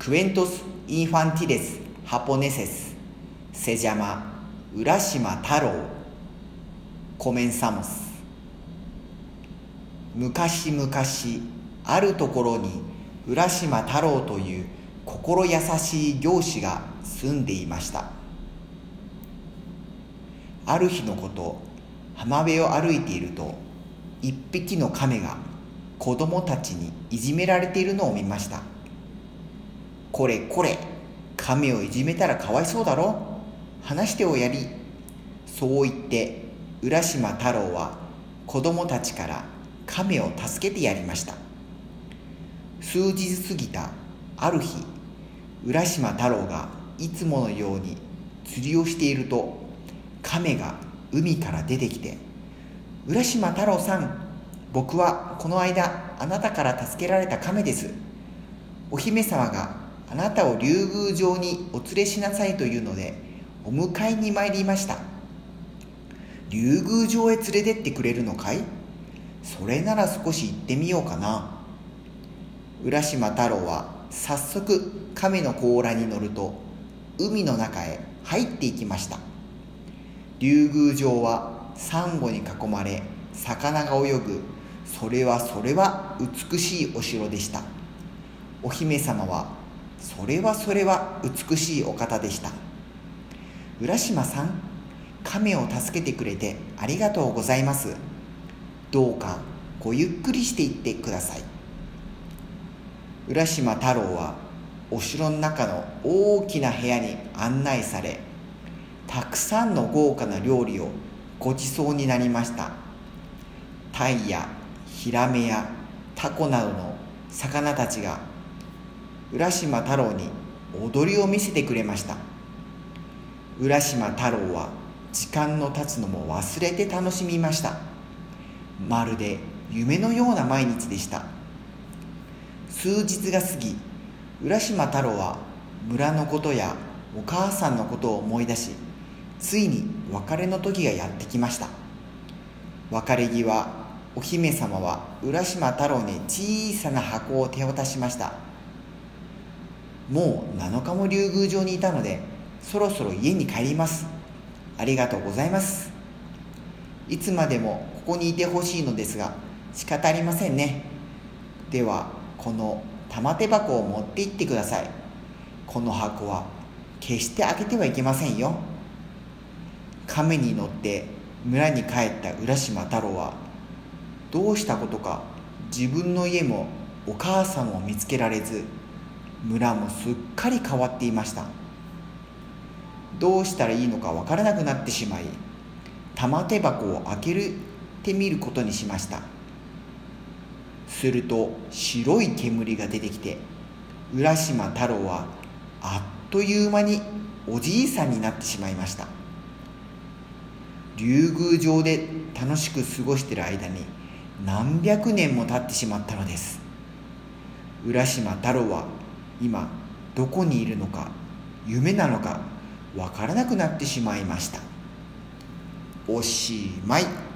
クエントス・インファンティレス・ハポネセスセジャマ・浦島太郎コメンサモス昔々あるところに浦島太郎という心優しい行師が住んでいましたある日のこと浜辺を歩いていると一匹の亀が子供たちにいじめられているのを見ましたこれこれ亀をいじめたらかわいそうだろ？話しておやりそう言って浦島太郎は子供たちから亀を助けてやりました。数日過ぎたある日浦島太郎がいつものように釣りをしていると亀が海から出てきて「浦島太郎さん僕はこの間あなたから助けられた亀です。お姫様があなたを竜宮城にお連れしなさいというのでお迎えに参りました。竜宮城へ連れてってくれるのかい？それなら少し行ってみようかな。浦島太郎は早速亀の甲羅に乗ると海の中へ入っていきました。竜宮城はサンゴに囲まれ魚が泳ぐ。それはそれは美しいお城でした。お姫様はそれはそれは美しいお方でした。浦島さん亀を助けてくれてありがとうございます。どうかごゆっくりしていってください。浦島太郎はお城の中の大きな部屋に案内されたくさんの豪華な料理をごちそうになりました。タイやヒラメやタコなどの魚たちが浦島太郎に踊りを見せてくれました。浦島太郎は時間の経つのも忘れて楽しみました。まるで夢のような毎日でした。数日が過ぎ浦島太郎は村のことやお母さんのことを思い出しついに別れの時がやってきました。別れ際お姫様は浦島太郎に小さな箱を手渡しました。もう7日も竜宮城にいたのでそろそろ家に帰ります。ありがとうございます。いつまでもここにいてほしいのですが仕方ありませんね。ではこの玉手箱を持って行ってください。この箱は決して開けてはいけませんよ。亀に乗って村に帰った浦島太郎はどうしたことか自分の家もお母さんも見つけられず村もすっかり変わっていました。どうしたらいいのかわからなくなってしまい玉手箱を開けるてみることにしました。すると白い煙が出てきて浦島太郎はあっという間におじいさんになってしまいました。竜宮城で楽しく過ごしている間に何百年も経ってしまったのです。浦島太郎は今どこにいるのか夢なのかわからなくなってしまいました。おしまい。